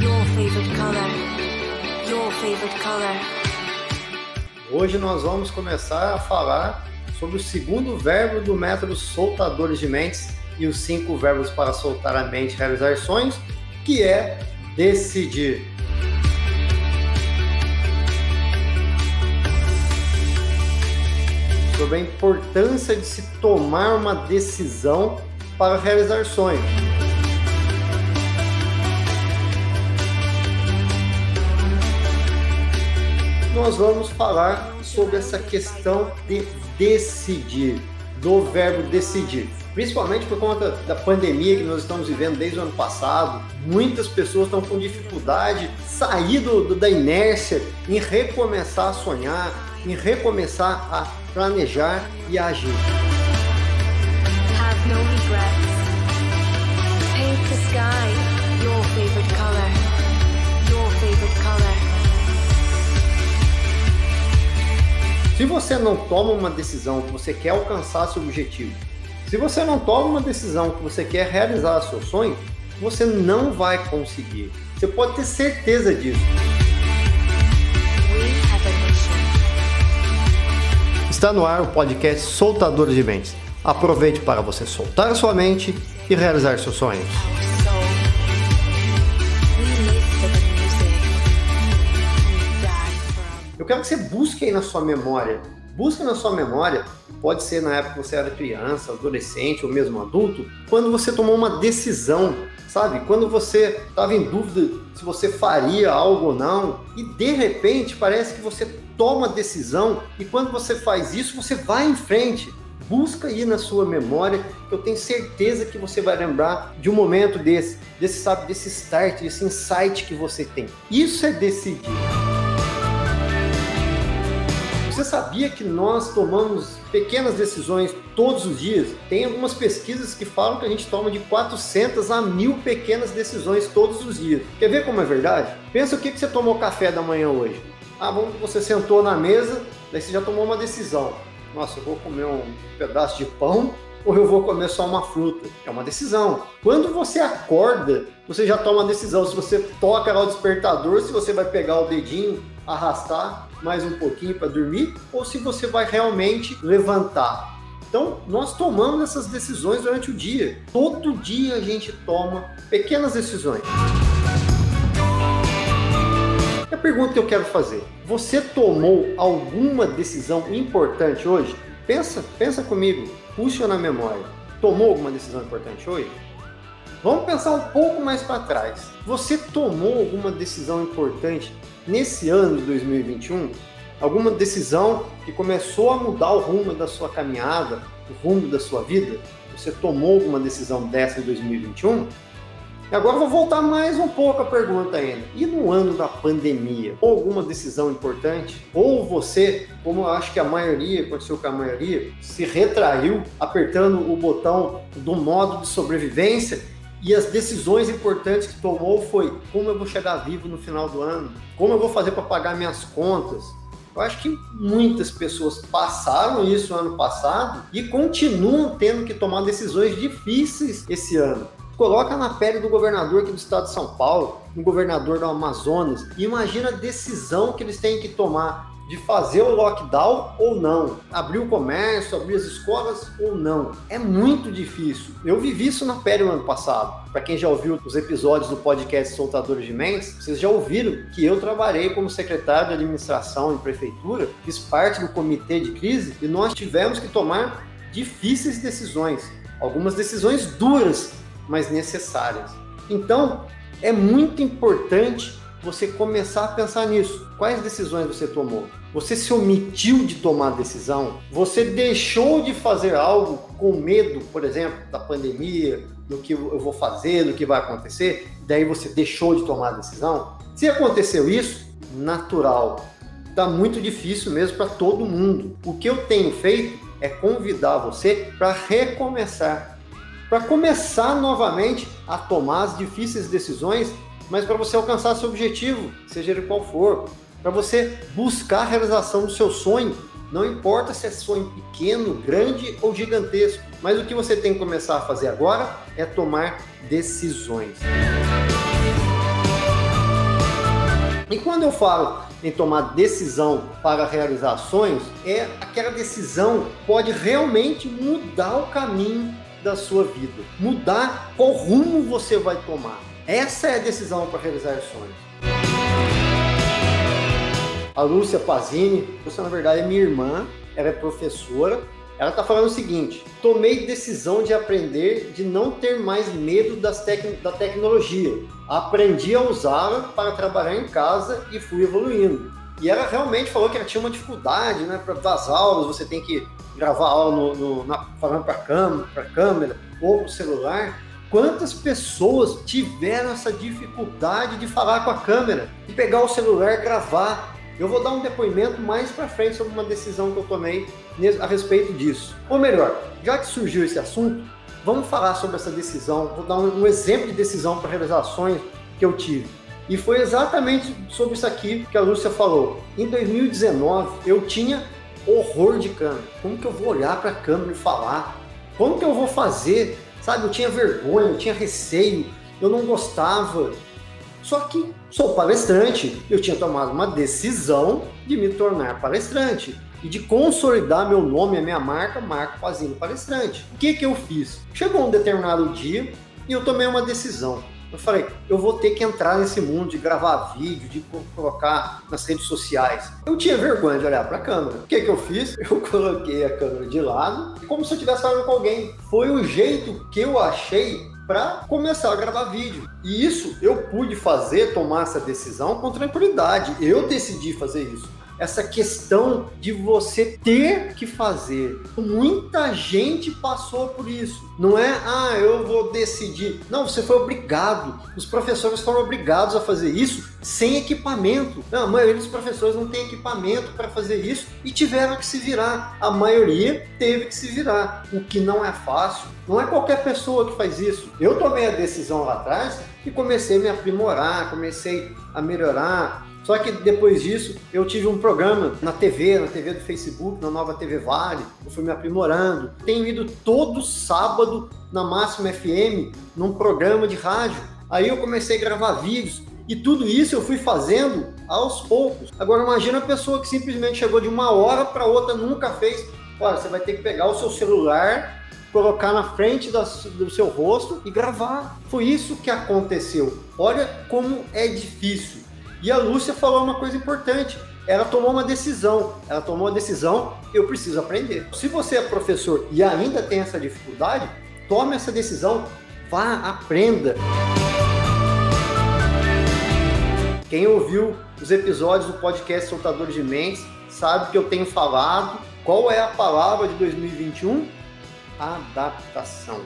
your favorite color. Your favorite color. Hoje nós vamos começar a falar sobre o segundo verbo do método soltadores de mentes e os cinco verbos para soltar a mente e realizar sonhos, que é decidir. Sobre a importância de se tomar uma decisão para realizar sonhos. Nós vamos falar sobre essa questão de decidir, do verbo decidir. Principalmente por conta da pandemia que nós estamos vivendo desde o ano passado, muitas pessoas estão com dificuldade de sair do, do, da inércia em recomeçar a sonhar, em recomeçar a planejar e a agir. Have no regrets. Paint the sky your favorite color. Se você não toma uma decisão que você quer alcançar seu objetivo, se você não toma uma decisão que você quer realizar seu sonho, você não vai conseguir. Você pode ter certeza disso. Está no ar o podcast Soltadores de Mentes. Aproveite para você soltar sua mente e realizar seus sonhos. Quero que você busque aí na sua memória. Busque na sua memória, pode ser na época que você era criança, adolescente ou mesmo adulto, quando você tomou uma decisão, sabe? Quando você estava em dúvida se você faria algo ou não, e de repente parece que você toma a decisão e quando você faz isso, você vai em frente. Busca aí na sua memória, que eu tenho certeza que você vai lembrar de um momento desse, desse sabe, desse start, desse insight que você tem. Isso é decidir. Você sabia que nós tomamos pequenas decisões todos os dias? Tem algumas pesquisas que falam que a gente toma de 400 a 1000 pequenas decisões todos os dias. Quer ver como é verdade? Pensa o que, que você tomou café da manhã hoje. Ah, vamos, você sentou na mesa, daí você já tomou uma decisão. Nossa, eu vou comer um pedaço de pão ou eu vou comer só uma fruta? É uma decisão. Quando você acorda, você já toma a decisão se você toca lá o despertador, se você vai pegar o dedinho, arrastar mais um pouquinho para dormir, ou se você vai realmente levantar. Então, nós tomamos essas decisões durante o dia. Todo dia a gente toma pequenas decisões. A pergunta que eu quero fazer: você tomou alguma decisão importante hoje? Pensa, pensa comigo, puxa na memória. Tomou alguma decisão importante hoje? Vamos pensar um pouco mais para trás. Você tomou alguma decisão importante nesse ano de 2021? Alguma decisão que começou a mudar o rumo da sua caminhada, o rumo da sua vida? Você tomou alguma decisão dessa em 2021? E agora vou voltar mais um pouco a pergunta ainda. E no ano da pandemia, alguma decisão importante? Ou você, como eu acho que a maioria, aconteceu com a maioria, se retraiu apertando o botão do modo de sobrevivência e as decisões importantes que tomou foi como eu vou chegar vivo no final do ano, como eu vou fazer para pagar minhas contas. Eu acho que muitas pessoas passaram isso ano passado e continuam tendo que tomar decisões difíceis esse ano. Coloca na pele do governador aqui do estado de São Paulo, no governador do Amazonas, e imagina a decisão que eles têm que tomar de fazer o lockdown ou não, abrir o comércio, abrir as escolas ou não. É muito difícil. Eu vivi isso na pele no ano passado. Para quem já ouviu os episódios do podcast Soltadores de Mentes, vocês já ouviram que eu trabalhei como secretário de administração em prefeitura, fiz parte do comitê de crise e nós tivemos que tomar difíceis decisões, algumas decisões duras, mas necessárias. Então, é muito importante você começar a pensar nisso. Quais decisões você tomou? Você se omitiu de tomar decisão? Você deixou de fazer algo com medo, por exemplo, da pandemia, do que eu vou fazer, do que vai acontecer? daí você deixou de tomar decisão? Se aconteceu isso, natural. Tá muito difícil mesmo para todo mundo. O que eu tenho feito é convidar você para recomeçar, para começar novamente a tomar as difíceis decisões, mas para você alcançar seu objetivo, seja ele qual for, para você buscar a realização do seu sonho, não importa se é sonho pequeno, grande ou gigantesco, mas o que você tem que começar a fazer agora é tomar decisões. E quando eu falo em tomar decisão para realizar ações, é aquela decisão pode realmente mudar o caminho da sua vida, mudar qual rumo você vai tomar. Essa é a decisão para realizar sonhos. A Lúcia Pazini, você na verdade é minha irmã, ela é professora ela está falando o seguinte: tomei decisão de aprender, de não ter mais medo das tec da tecnologia. Aprendi a usá-la para trabalhar em casa e fui evoluindo. E ela realmente falou que ela tinha uma dificuldade, né? Para as aulas, você tem que gravar aula no, no, na, falando para câmera, câmera ou para o celular. Quantas pessoas tiveram essa dificuldade de falar com a câmera, de pegar o celular, gravar? Eu vou dar um depoimento mais para frente sobre uma decisão que eu tomei a respeito disso. Ou melhor, já que surgiu esse assunto, vamos falar sobre essa decisão. Vou dar um, exemplo de decisão para realizações que eu tive. E foi exatamente sobre isso aqui que a Lúcia falou. Em 2019, eu tinha horror de câmera. Como que eu vou olhar para a câmera e falar? Como que eu vou fazer? Sabe, eu tinha vergonha, eu tinha receio, eu não gostava. Só que sou palestrante, eu tinha tomado uma decisão de me tornar palestrante e de consolidar meu nome, a minha marca, Marco Pazino Palestrante. O que, que eu fiz? Chegou um determinado dia e eu tomei uma decisão. Eu falei, eu vou ter que entrar nesse mundo de gravar vídeo, de colocar nas redes sociais. Eu tinha vergonha de olhar para a câmera. O que, que eu fiz? Eu coloquei a câmera de lado, como se eu estivesse falando com alguém. Foi o jeito que eu achei para começar a gravar vídeo. E isso eu pude fazer, tomar essa decisão com tranquilidade. Eu decidi fazer isso essa questão de você ter que fazer. Muita gente passou por isso. Não é, ah, eu vou decidir. Não, você foi obrigado. Os professores foram obrigados a fazer isso sem equipamento. Não, a maioria dos professores não tem equipamento para fazer isso e tiveram que se virar. A maioria teve que se virar, o que não é fácil. Não é qualquer pessoa que faz isso. Eu tomei a decisão lá atrás e comecei a me aprimorar, comecei a melhorar, só que depois disso, eu tive um programa na TV, na TV do Facebook, na nova TV Vale, eu fui me aprimorando. Tenho ido todo sábado na Máxima FM, num programa de rádio. Aí eu comecei a gravar vídeos e tudo isso eu fui fazendo aos poucos. Agora imagina a pessoa que simplesmente chegou de uma hora para outra, nunca fez. Olha, você vai ter que pegar o seu celular, colocar na frente do seu rosto e gravar. Foi isso que aconteceu. Olha como é difícil. E a Lúcia falou uma coisa importante. Ela tomou uma decisão. Ela tomou a decisão, eu preciso aprender. Se você é professor e ainda tem essa dificuldade, tome essa decisão, vá, aprenda. Quem ouviu os episódios do podcast Soltadores de Mentes sabe que eu tenho falado qual é a palavra de 2021? Adaptação.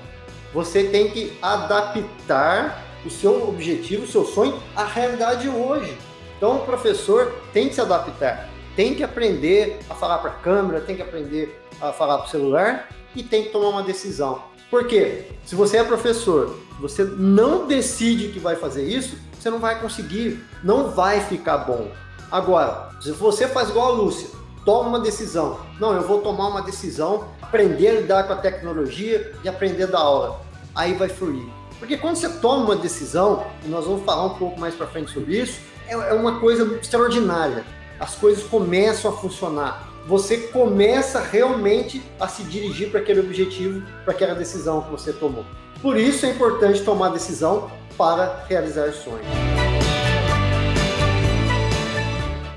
Você tem que adaptar o seu objetivo, o seu sonho, à realidade hoje. Então, o professor tem que se adaptar, tem que aprender a falar para a câmera, tem que aprender a falar para o celular e tem que tomar uma decisão. Por quê? Se você é professor, você não decide que vai fazer isso, você não vai conseguir, não vai ficar bom. Agora, se você faz igual a Lúcia, toma uma decisão. Não, eu vou tomar uma decisão, aprender a lidar com a tecnologia e aprender da aula. Aí vai fluir. Porque quando você toma uma decisão, e nós vamos falar um pouco mais para frente sobre isso, é, é uma coisa extraordinária. As coisas começam a funcionar. Você começa realmente a se dirigir para aquele objetivo, para aquela decisão que você tomou. Por isso é importante tomar decisão para realizar sonhos.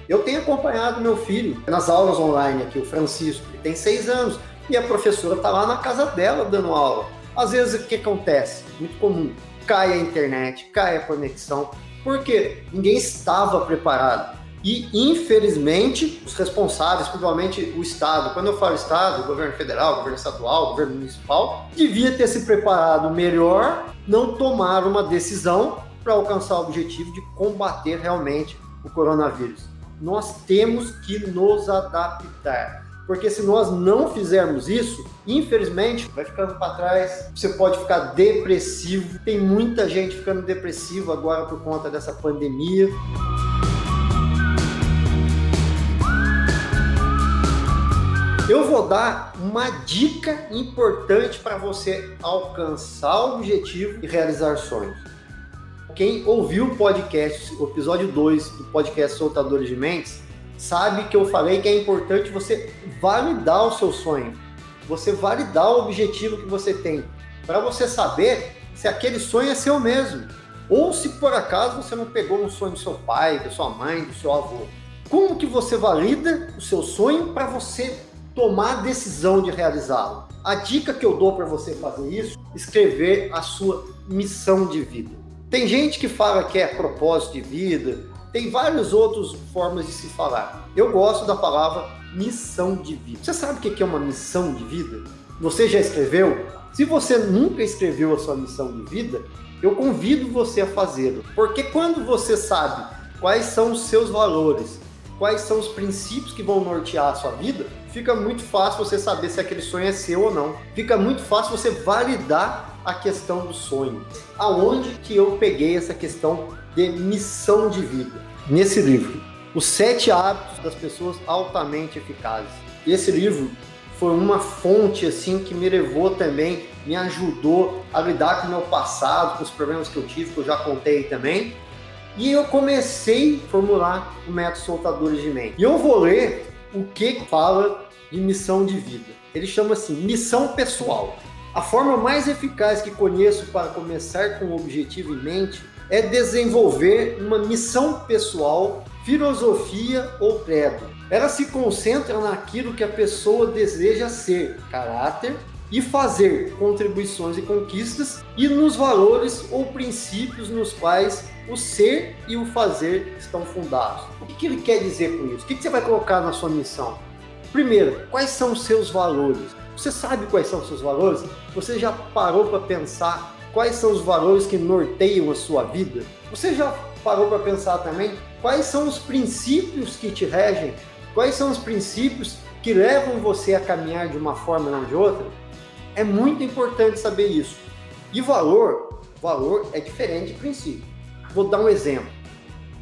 Eu tenho acompanhado meu filho nas aulas online aqui, o Francisco, que tem seis anos, e a professora está lá na casa dela dando aula. Às vezes, o que acontece? Muito comum. Cai a internet, cai a conexão, porque ninguém estava preparado. E, infelizmente, os responsáveis, principalmente o Estado, quando eu falo Estado, governo federal, governo estadual, governo municipal, devia ter se preparado melhor, não tomar uma decisão para alcançar o objetivo de combater realmente o coronavírus. Nós temos que nos adaptar. Porque se nós não fizermos isso, infelizmente, vai ficando para trás. Você pode ficar depressivo. Tem muita gente ficando depressiva agora por conta dessa pandemia. Eu vou dar uma dica importante para você alcançar o objetivo e realizar sonhos. Quem ouviu o podcast, o episódio 2 do podcast Soltadores de Mentes, sabe que eu falei que é importante você validar o seu sonho, você validar o objetivo que você tem, para você saber se aquele sonho é seu mesmo, ou se por acaso você não pegou um sonho do seu pai, da sua mãe, do seu avô. Como que você valida o seu sonho para você tomar a decisão de realizá-lo? A dica que eu dou para você fazer isso, escrever a sua missão de vida. Tem gente que fala que é propósito de vida, tem várias outras formas de se falar. Eu gosto da palavra missão de vida. Você sabe o que é uma missão de vida? Você já escreveu? Se você nunca escreveu a sua missão de vida, eu convido você a fazê-lo. Porque quando você sabe quais são os seus valores, quais são os princípios que vão nortear a sua vida, fica muito fácil você saber se aquele sonho é seu ou não. Fica muito fácil você validar a questão do sonho. Aonde que eu peguei essa questão de missão de vida? Nesse livro, Os Sete Hábitos das Pessoas Altamente Eficazes. Esse livro foi uma fonte assim que me levou também, me ajudou a lidar com o meu passado, com os problemas que eu tive, que eu já contei também. E eu comecei a formular o método soltadores de mente. E eu vou ler o que fala de missão de vida. Ele chama assim: missão pessoal. A forma mais eficaz que conheço para começar com o objetivo em mente é desenvolver uma missão pessoal, filosofia ou credo. Ela se concentra naquilo que a pessoa deseja ser, caráter, e fazer contribuições e conquistas, e nos valores ou princípios nos quais o ser e o fazer estão fundados. O que, ele quer dizer com isso? O que você vai colocar na sua missão? Primeiro, quais são os seus valores? Você sabe quais são os seus valores? Você já parou para pensar quais são os valores que norteiam a sua vida? Você já parou para pensar também quais são os princípios que te regem? Quais são os princípios que levam você a caminhar de uma forma ou de outra? É muito importante saber isso. E valor, valor é diferente de princípio. Vou dar um exemplo.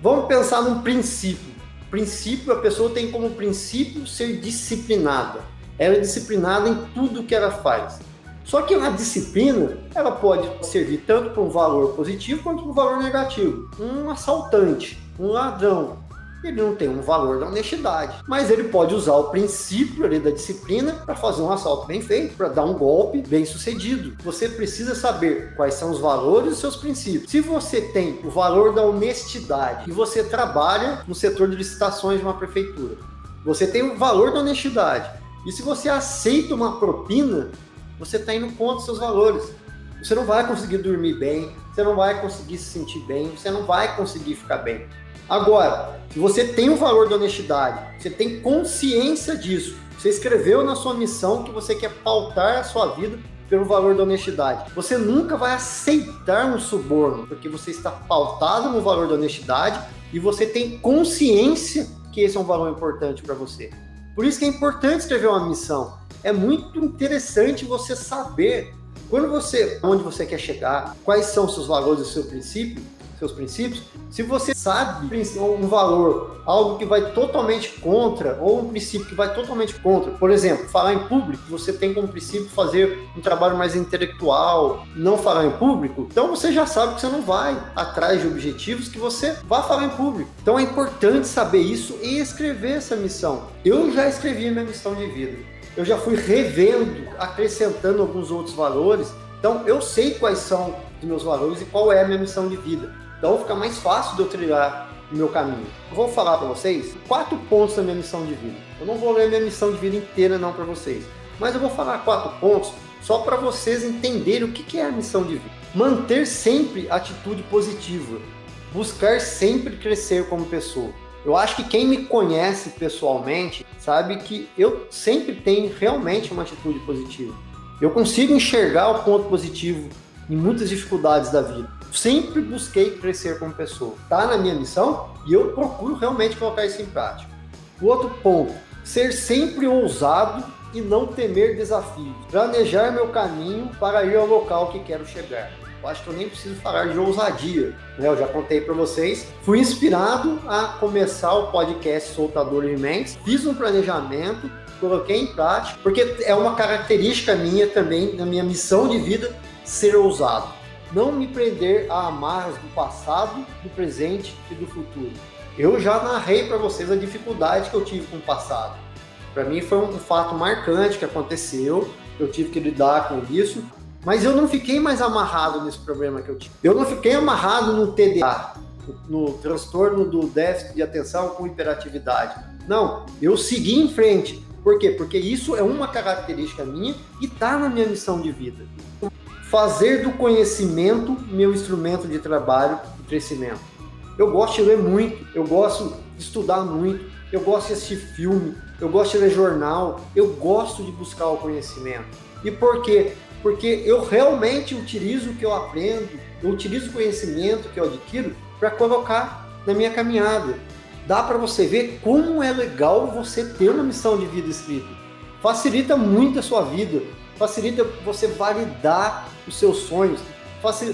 Vamos pensar num princípio. Princípio, a pessoa tem como princípio ser disciplinada. Ela é disciplinada em tudo que ela faz. Só que a disciplina, ela pode servir tanto para um valor positivo quanto para um valor negativo. Um assaltante, um ladrão, ele não tem um valor da honestidade, mas ele pode usar o princípio ali da disciplina para fazer um assalto bem feito, para dar um golpe bem sucedido. Você precisa saber quais são os valores e seus princípios. Se você tem o valor da honestidade e você trabalha no setor de licitações de uma prefeitura, você tem o valor da honestidade. E se você aceita uma propina, você está indo contra os seus valores. Você não vai conseguir dormir bem, você não vai conseguir se sentir bem, você não vai conseguir ficar bem. Agora, se você tem o valor da honestidade, você tem consciência disso, você escreveu na sua missão que você quer pautar a sua vida pelo valor da honestidade. Você nunca vai aceitar um suborno, porque você está pautado no valor da honestidade e você tem consciência que esse é um valor importante para você. Por isso que é importante escrever uma missão é muito interessante você saber quando você, onde você quer chegar, quais são seus valores e seu princípio, seus princípios. Se você sabe um valor, algo que vai totalmente contra, ou um princípio que vai totalmente contra, por exemplo, falar em público, você tem como princípio fazer um trabalho mais intelectual, não falar em público, então você já sabe que você não vai atrás de objetivos que você vai falar em público. Então é importante saber isso e escrever essa missão. Eu já escrevi minha missão de vida eu já fui revendo, acrescentando alguns outros valores. Então, eu sei quais são os meus valores e qual é a minha missão de vida. Então, fica mais fácil de eu trilhar o meu caminho. Eu vou falar para vocês quatro pontos da minha missão de vida. Eu não vou ler a minha missão de vida inteira não para vocês, mas eu vou falar quatro pontos só para vocês entenderem o que é a missão de vida. Manter sempre atitude positiva, buscar sempre crescer como pessoa. Eu acho que quem me conhece pessoalmente sabe que eu sempre tenho realmente uma atitude positiva. Eu consigo enxergar o ponto positivo em muitas dificuldades da vida. sempre busquei crescer como pessoa. Tá na minha missão e eu procuro realmente colocar isso em prática. O outro ponto, ser sempre ousado e não temer desafios. Planejar meu caminho para ir ao local que quero chegar. Eu acho que eu nem preciso falar de ousadia, né? Eu já contei para vocês. Fui inspirado a começar o podcast Soltador de Mentes, fiz um planejamento, coloquei em prática, porque é uma característica minha também, na minha missão de vida, ser ousado. Não me prender a amarras do passado, do presente e do futuro. Eu já narrei para vocês a dificuldade que eu tive com o passado. Para mim foi um fato marcante que aconteceu, eu tive que lidar com isso, mas eu não fiquei mais amarrado nesse problema que eu tive. Eu não fiquei amarrado no TDA, no transtorno do déficit de atenção com hiperatividade. Não, eu segui em frente. Por quê? Porque isso é uma característica minha e está na minha missão de vida. Fazer do conhecimento meu instrumento de trabalho e crescimento. Eu gosto de ler muito, eu gosto de estudar muito, eu gosto de assistir filme, eu gosto de ler jornal, eu gosto de buscar o conhecimento. E por quê? Porque eu realmente utilizo o que eu aprendo, eu utilizo o conhecimento que eu adquiro para colocar na minha caminhada. Dá para você ver como é legal você ter uma missão de vida escrita. Facilita muito a sua vida, facilita você validar os seus sonhos,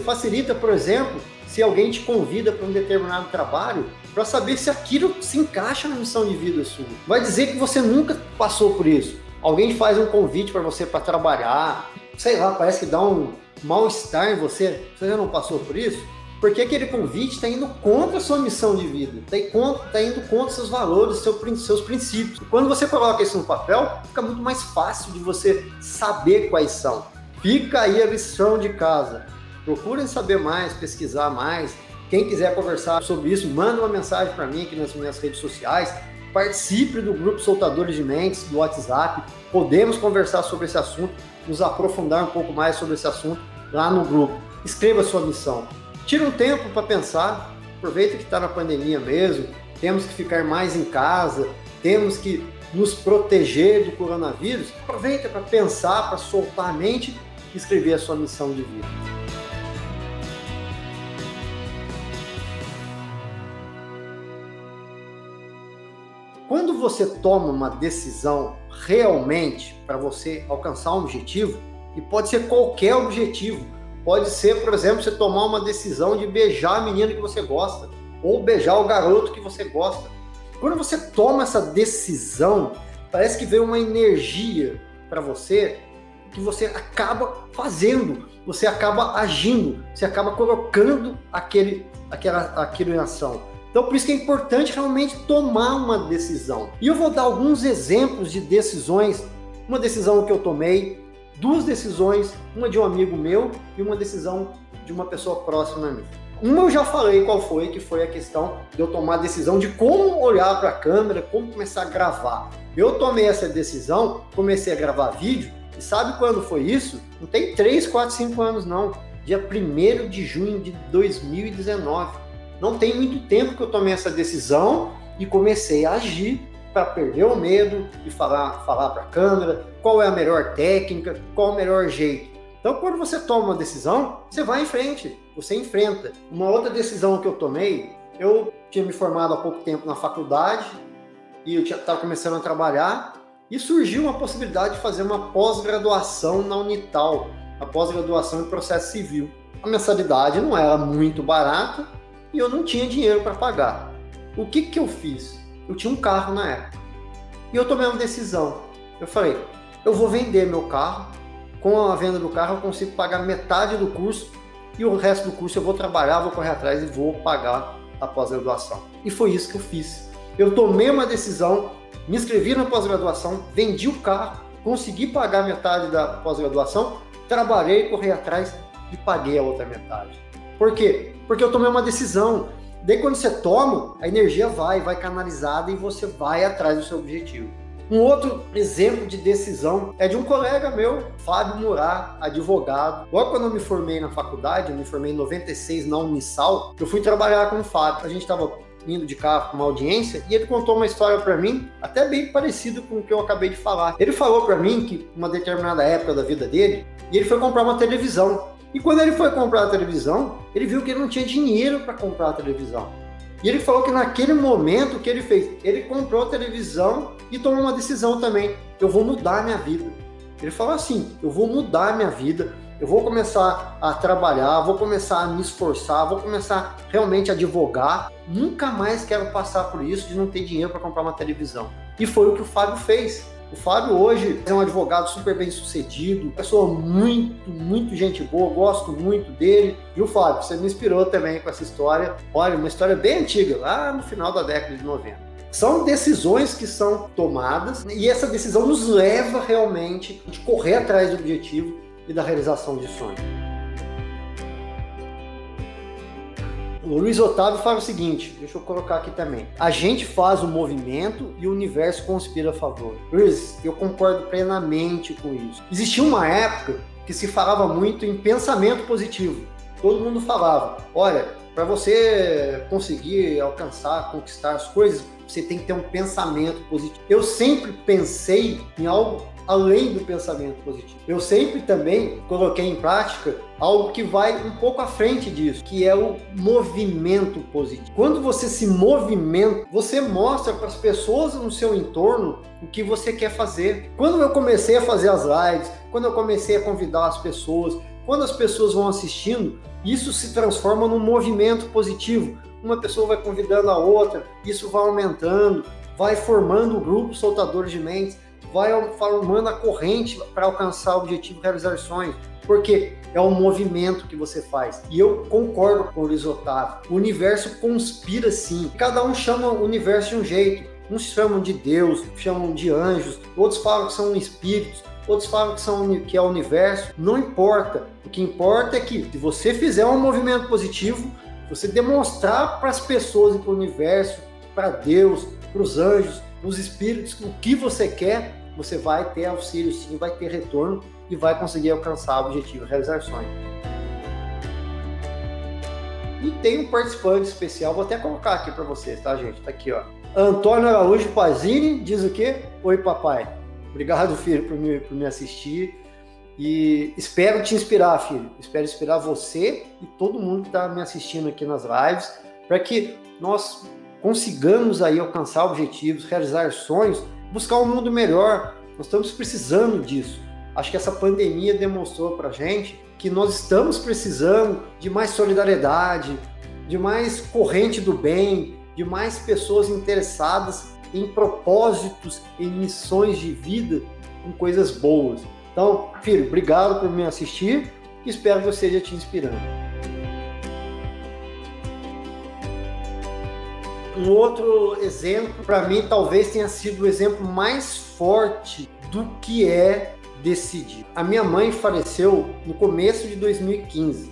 facilita, por exemplo, se alguém te convida para um determinado trabalho, para saber se aquilo se encaixa na missão de vida sua. Vai dizer que você nunca passou por isso. Alguém faz um convite para você para trabalhar, sei lá, parece que dá um mal-estar em você. Você já não passou por isso? Porque aquele convite está indo contra a sua missão de vida, está tá indo contra seus valores, seus princípios. quando você coloca isso no papel, fica muito mais fácil de você saber quais são. Fica aí a lição de casa. Procurem saber mais, pesquisar mais. Quem quiser conversar sobre isso, manda uma mensagem para mim aqui nas minhas redes sociais. Participe do grupo Soltadores de Mentes do WhatsApp. Podemos conversar sobre esse assunto, nos aprofundar um pouco mais sobre esse assunto lá no grupo. Escreva sua missão. Tira um tempo para pensar. Aproveita que está na pandemia mesmo. Temos que ficar mais em casa. Temos que nos proteger do coronavírus. Aproveita para pensar, para soltar a mente e escrever a sua missão de vida. Quando você toma uma decisão realmente para você alcançar um objetivo, e pode ser qualquer objetivo, pode ser, por exemplo, você tomar uma decisão de beijar a menina que você gosta, ou beijar o garoto que você gosta. Quando você toma essa decisão, parece que vem uma energia para você que você acaba fazendo, você acaba agindo, você acaba colocando aquele, aquela, aquilo em ação. Então, por isso que é importante realmente tomar uma decisão. E eu vou dar alguns exemplos de decisões. Uma decisão que eu tomei, duas decisões, uma de um amigo meu e uma decisão de uma pessoa próxima a mim. Uma eu já falei qual foi, que foi a questão de eu tomar a decisão de como olhar para a câmera, como começar a gravar. Eu tomei essa decisão, comecei a gravar vídeo, e sabe quando foi isso? Não tem 3, 4, 5 anos não. Dia 1 de junho de 2019 não tem muito tempo que eu tomei essa decisão e comecei a agir para perder o medo e falar, falar para a câmera qual é a melhor técnica, qual o melhor jeito. Então, quando você toma uma decisão, você vai em frente, você enfrenta. Uma outra decisão que eu tomei, eu tinha me formado há pouco tempo na faculdade e eu estava começando a trabalhar e surgiu uma possibilidade de fazer uma pós-graduação na Unital, a pós-graduação em processo civil. A mensalidade não era muito barata, e eu não tinha dinheiro para pagar. O que, que eu fiz? Eu tinha um carro na época. E eu tomei uma decisão. Eu falei, eu vou vender meu carro. Com a venda do carro eu consigo pagar metade do curso e o resto do curso eu vou trabalhar, vou correr atrás e vou pagar a pós-graduação. E foi isso que eu fiz. Eu tomei uma decisão, me inscrevi na pós-graduação, vendi o carro, consegui pagar metade da pós-graduação, trabalhei, corri atrás e paguei a outra metade. Por quê? Porque eu tomei uma decisão. Daí quando você toma, a energia vai, vai canalizada e você vai atrás do seu objetivo. Um outro exemplo de decisão é de um colega meu, Fábio Murat, advogado. Logo quando eu me formei na faculdade, eu me formei em 96 na Unisal, eu fui trabalhar com o Fábio. A gente estava indo de carro com uma audiência e ele contou uma história para mim, até bem parecido com o que eu acabei de falar. Ele falou para mim que uma determinada época da vida dele, ele foi comprar uma televisão. E quando ele foi comprar a televisão, ele viu que ele não tinha dinheiro para comprar a televisão. E ele falou que naquele momento o que ele fez, ele comprou a televisão e tomou uma decisão também. Eu vou mudar a minha vida. Ele falou assim: eu vou mudar a minha vida, eu vou começar a trabalhar, vou começar a me esforçar, vou começar realmente a advogar. Nunca mais quero passar por isso de não ter dinheiro para comprar uma televisão. E foi o que o Fábio fez. O Fábio hoje é um advogado super bem sucedido, pessoa muito, muito gente boa, gosto muito dele. E o Fábio, você me inspirou também com essa história. Olha, uma história bem antiga, lá no final da década de 90. São decisões que são tomadas e essa decisão nos leva realmente a correr atrás do objetivo e da realização de sonhos. O Luiz Otávio fala o seguinte, deixa eu colocar aqui também. A gente faz o movimento e o universo conspira a favor. Luiz, eu concordo plenamente com isso. Existia uma época que se falava muito em pensamento positivo. Todo mundo falava, olha, para você conseguir alcançar, conquistar as coisas, você tem que ter um pensamento positivo. Eu sempre pensei em algo além do pensamento positivo. Eu sempre também coloquei em prática algo que vai um pouco à frente disso, que é o movimento positivo. Quando você se movimenta, você mostra para as pessoas no seu entorno o que você quer fazer. Quando eu comecei a fazer as lives, quando eu comecei a convidar as pessoas, quando as pessoas vão assistindo, isso se transforma num movimento positivo. Uma pessoa vai convidando a outra, isso vai aumentando, vai formando o grupo soltadores de mentes vai formando a corrente para alcançar o objetivo realizar sonhos. Porque é um movimento que você faz. E eu concordo com o Luiz Otávio. O universo conspira sim. Cada um chama o universo de um jeito. Uns chamam de Deus, chamam de anjos, outros falam que são espíritos, outros falam que, são, que é o universo. Não importa. O que importa é que se você fizer um movimento positivo, você demonstrar para as pessoas e para o universo, para Deus, para os anjos, para os espíritos, o que você quer, você vai ter auxílio sim, vai ter retorno e vai conseguir alcançar o objetivo, realizar sonhos. E tem um participante especial, vou até colocar aqui para vocês, tá, gente? Tá aqui, ó. Antônio Araújo Pazini diz o quê? Oi, papai. Obrigado, filho, por me, por me assistir. E espero te inspirar, filho. Espero inspirar você e todo mundo que está me assistindo aqui nas lives, para que nós consigamos aí alcançar objetivos, realizar sonhos buscar um mundo melhor. Nós estamos precisando disso. Acho que essa pandemia demonstrou para gente que nós estamos precisando de mais solidariedade, de mais corrente do bem, de mais pessoas interessadas em propósitos, em missões de vida, com coisas boas. Então, filho, obrigado por me assistir espero que eu esteja te inspirando. Um outro exemplo, para mim, talvez tenha sido o exemplo mais forte do que é decidir. A minha mãe faleceu no começo de 2015.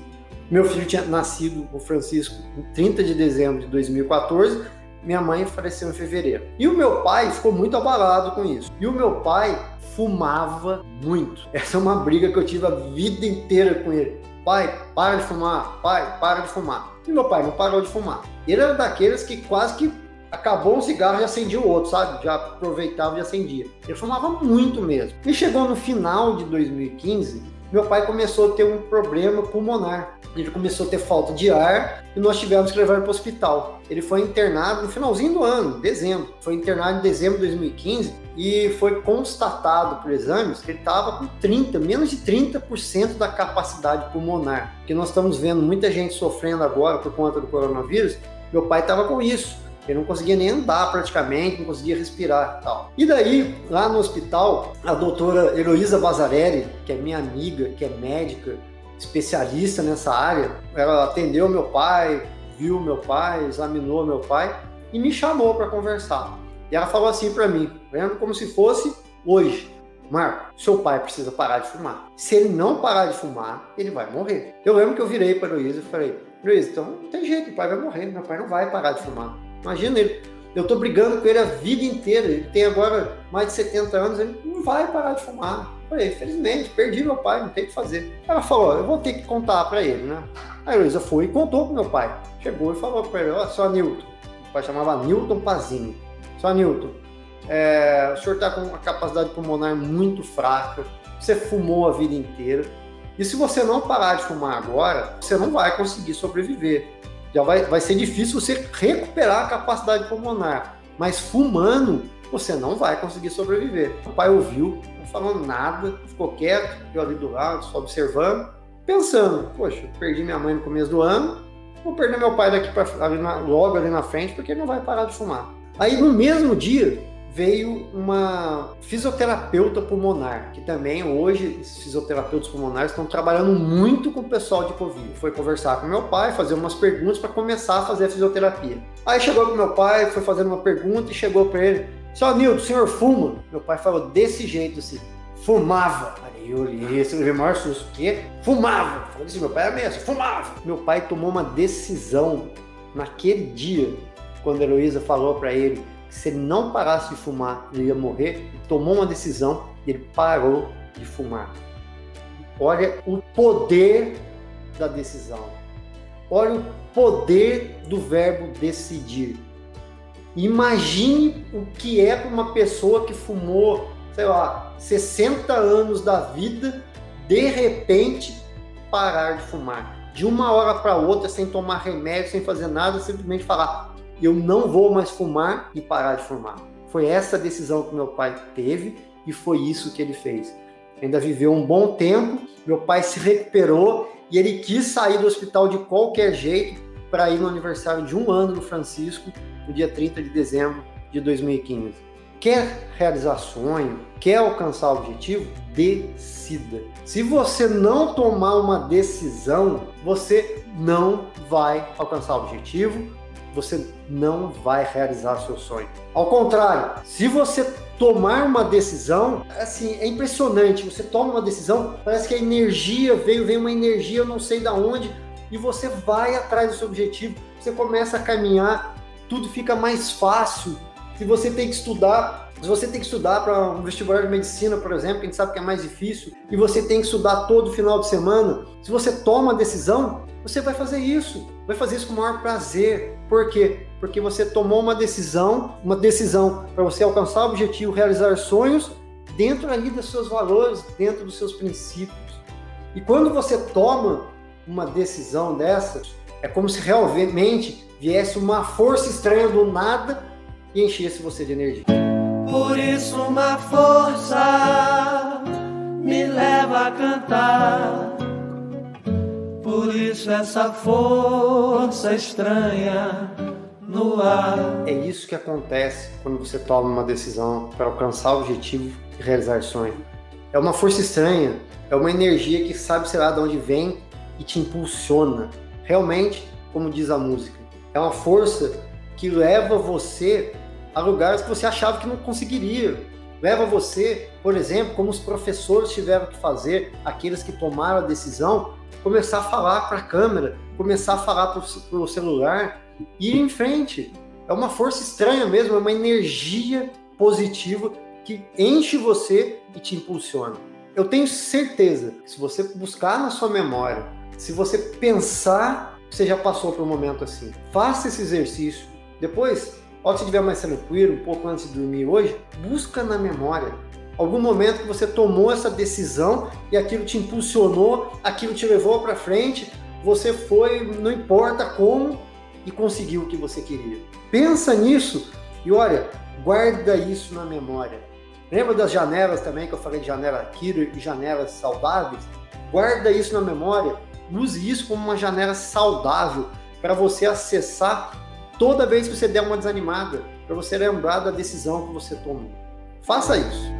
Meu filho tinha nascido, o Francisco, em 30 de dezembro de 2014. Minha mãe faleceu em fevereiro. E o meu pai ficou muito abalado com isso. E o meu pai fumava muito. Essa é uma briga que eu tive a vida inteira com ele. Pai, para de fumar. Pai, para de fumar. E meu pai não parou de fumar. Ele era daqueles que quase que acabou um cigarro e acendia o outro, sabe? Já aproveitava e acendia. Ele fumava muito mesmo. E chegou no final de 2015, meu pai começou a ter um problema pulmonar. Ele começou a ter falta de ar e nós tivemos que levar ele para o hospital. Ele foi internado no finalzinho do ano, dezembro. Foi internado em dezembro de 2015 e foi constatado por exames que ele estava com 30, menos de 30% da capacidade pulmonar. Que nós estamos vendo muita gente sofrendo agora por conta do coronavírus. Meu pai estava com isso. Ele não conseguia nem andar praticamente, não conseguia respirar e tal. E daí, lá no hospital, a doutora Heloísa Bazarelli, que é minha amiga, que é médica, especialista nessa área, ela atendeu meu pai, viu meu pai, examinou meu pai e me chamou para conversar. E ela falou assim para mim, vendo como se fosse hoje. Marco, seu pai precisa parar de fumar. Se ele não parar de fumar, ele vai morrer. Eu lembro que eu virei para a Heloísa e falei, Luiz, então não tem jeito, o pai vai morrer, meu pai não vai parar de fumar. Imagina ele, eu tô brigando com ele a vida inteira, ele tem agora mais de 70 anos, ele não vai parar de fumar. Falei, infelizmente, perdi meu pai, não tem o que fazer. Ela falou, eu vou ter que contar para ele, né? Aí a Luísa foi e contou pro meu pai. Chegou e falou para ele, ó, só Newton. O pai chamava Newton Pazini. Só Newton, é, o senhor está com uma capacidade pulmonar muito fraca, você fumou a vida inteira, E se você não parar de fumar agora, você não vai conseguir sobreviver. Já vai, vai ser difícil você recuperar a capacidade pulmonar. Mas fumando, você não vai conseguir sobreviver. O pai ouviu, não falou nada, ficou quieto, eu ali do lado, só observando, pensando: poxa, perdi minha mãe no começo do ano, vou perder meu pai daqui para ali logo ali na frente, porque ele não vai parar de fumar. Aí no mesmo dia, veio uma fisioterapeuta pulmonar, que também hoje esses fisioterapeutas pulmonares estão trabalhando muito com o pessoal de Covid. Foi conversar com meu pai, fazer umas perguntas para começar a fazer a fisioterapia. Aí chegou com meu pai, foi fazendo uma pergunta e chegou para ele: Seu Nilton, o senhor fuma? Meu pai falou desse jeito assim: fumava. Aí eu olhei, esse levei maior susto. O quê? Fumava. Falei assim: meu pai é mesmo, fumava. Meu pai tomou uma decisão naquele dia, quando a Heloísa falou para ele se ele não parasse de fumar, ele ia morrer. Ele tomou uma decisão e ele parou de fumar. Olha o poder da decisão. Olha o poder do verbo decidir. Imagine o que é para uma pessoa que fumou, sei lá, 60 anos da vida, de repente parar de fumar. De uma hora para outra, sem tomar remédio, sem fazer nada, simplesmente falar: eu não vou mais fumar e parar de fumar. Foi essa decisão que meu pai teve e foi isso que ele fez. Ainda viveu um bom tempo, meu pai se recuperou e ele quis sair do hospital de qualquer jeito para ir no aniversário de um ano do Francisco, no dia 30 de dezembro de 2015. Quer realizar sonho, quer alcançar objetivo? Decida. Se você não tomar uma decisão, você não vai alcançar o objetivo, você não vai realizar seu sonho. Ao contrário, se você tomar uma decisão, assim, é impressionante. Você toma uma decisão, parece que a energia veio, vem uma energia, eu não sei da onde, e você vai atrás do seu objetivo. Você começa a caminhar, tudo fica mais fácil. Se você tem que estudar, se você tem que estudar para um vestibular de medicina, por exemplo, a gente sabe que é mais difícil, e você tem que estudar todo final de semana, se você toma a decisão, você vai fazer isso. Vai fazer isso com o maior prazer. Por quê? Porque você tomou uma decisão, uma decisão para você alcançar o objetivo, realizar sonhos dentro ali dos seus valores, dentro dos seus princípios. E quando você toma uma decisão dessas, é como se realmente viesse uma força estranha do nada e enchesse você de energia. Por isso uma força me leva a cantar por isso essa força estranha no ar. É isso que acontece quando você toma uma decisão para alcançar o objetivo e realizar sonho. É uma força estranha, é uma energia que sabe sei lá de onde vem e te impulsiona. Realmente, como diz a música, é uma força que leva você a lugares que você achava que não conseguiria. Leva você, por exemplo, como os professores tiveram que fazer, aqueles que tomaram a decisão, começar a falar para a câmera, começar a falar para o celular e ir em frente. É uma força estranha mesmo, é uma energia positiva que enche você e te impulsiona. Eu tenho certeza que se você buscar na sua memória, se você pensar você já passou por um momento assim, faça esse exercício. Depois, quando você estiver mais tranquilo, um pouco antes de dormir hoje, busca na memória algum momento que você tomou essa decisão e aquilo te impulsionou, aquilo te levou para frente, você foi, não importa como, e conseguiu o que você queria. Pensa nisso e olha, guarda isso na memória. Lembra das janelas também que eu falei de janela Kiro e janelas saudáveis? Guarda isso na memória, use isso como uma janela saudável para você acessar toda vez que você der uma desanimada, para você lembrar da decisão que você tomou. Faça isso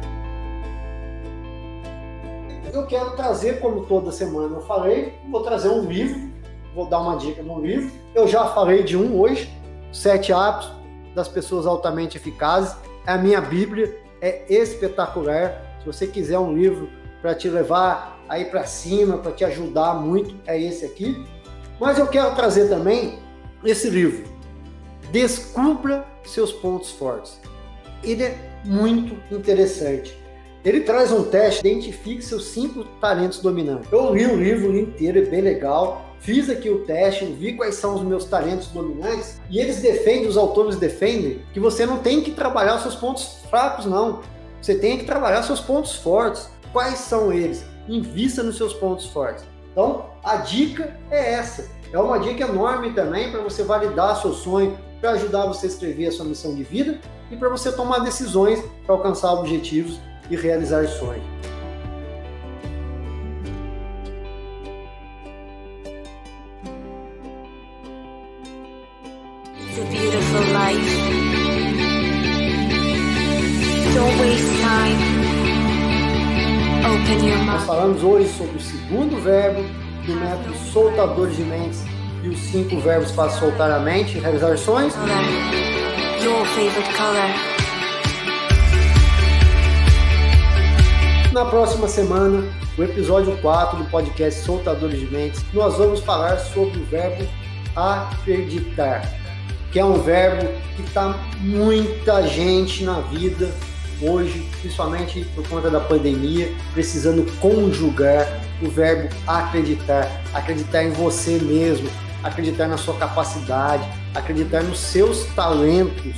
eu quero trazer, como toda semana eu falei, vou trazer um livro, vou dar uma dica no livro. Eu já falei de um hoje, Sete Hábitos das Pessoas Altamente Eficazes. É a minha Bíblia, é espetacular. Se você quiser um livro para te levar aí para cima, para te ajudar muito, é esse aqui. Mas eu quero trazer também esse livro, Descubra seus pontos fortes. Ele é muito interessante. Ele traz um teste, identifique seus cinco talentos dominantes. Eu li o livro inteiro, é bem legal. Fiz aqui o teste, vi quais são os meus talentos dominantes e eles defendem, os autores defendem, que você não tem que trabalhar os seus pontos fracos, não. Você tem que trabalhar seus pontos fortes. Quais são eles? invista nos seus pontos fortes. Então, a dica é essa. É uma dica enorme também para você validar seu sonho, para ajudar você a escrever a sua missão de vida e para você tomar decisões para alcançar objetivos e realizar sonhos. Falamos hoje sobre o segundo verbo do método soltador de mentes e os cinco verbos para soltar a mente e realizar sonhos. Na próxima semana, o episódio 4 do podcast Soltadores de Mentes, nós vamos falar sobre o verbo acreditar, que é um verbo que está muita gente na vida hoje, principalmente por conta da pandemia, precisando conjugar o verbo acreditar, acreditar em você mesmo, acreditar na sua capacidade, acreditar nos seus talentos,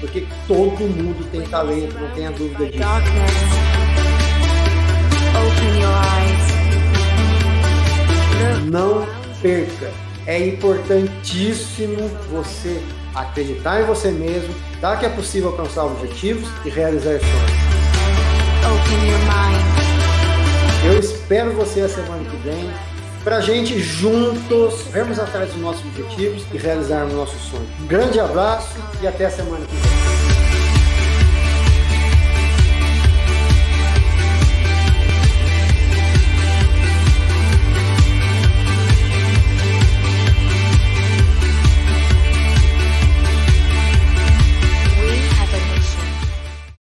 porque todo mundo tem talento, não tenha dúvida disso. Não perca. É importantíssimo você acreditar em você mesmo, tá que é possível alcançar objetivos e realizar sonhos. Eu espero você a semana que vem para gente juntos vermos atrás dos nossos objetivos e realizarmos nossos sonhos. Um grande abraço e até a semana que vem.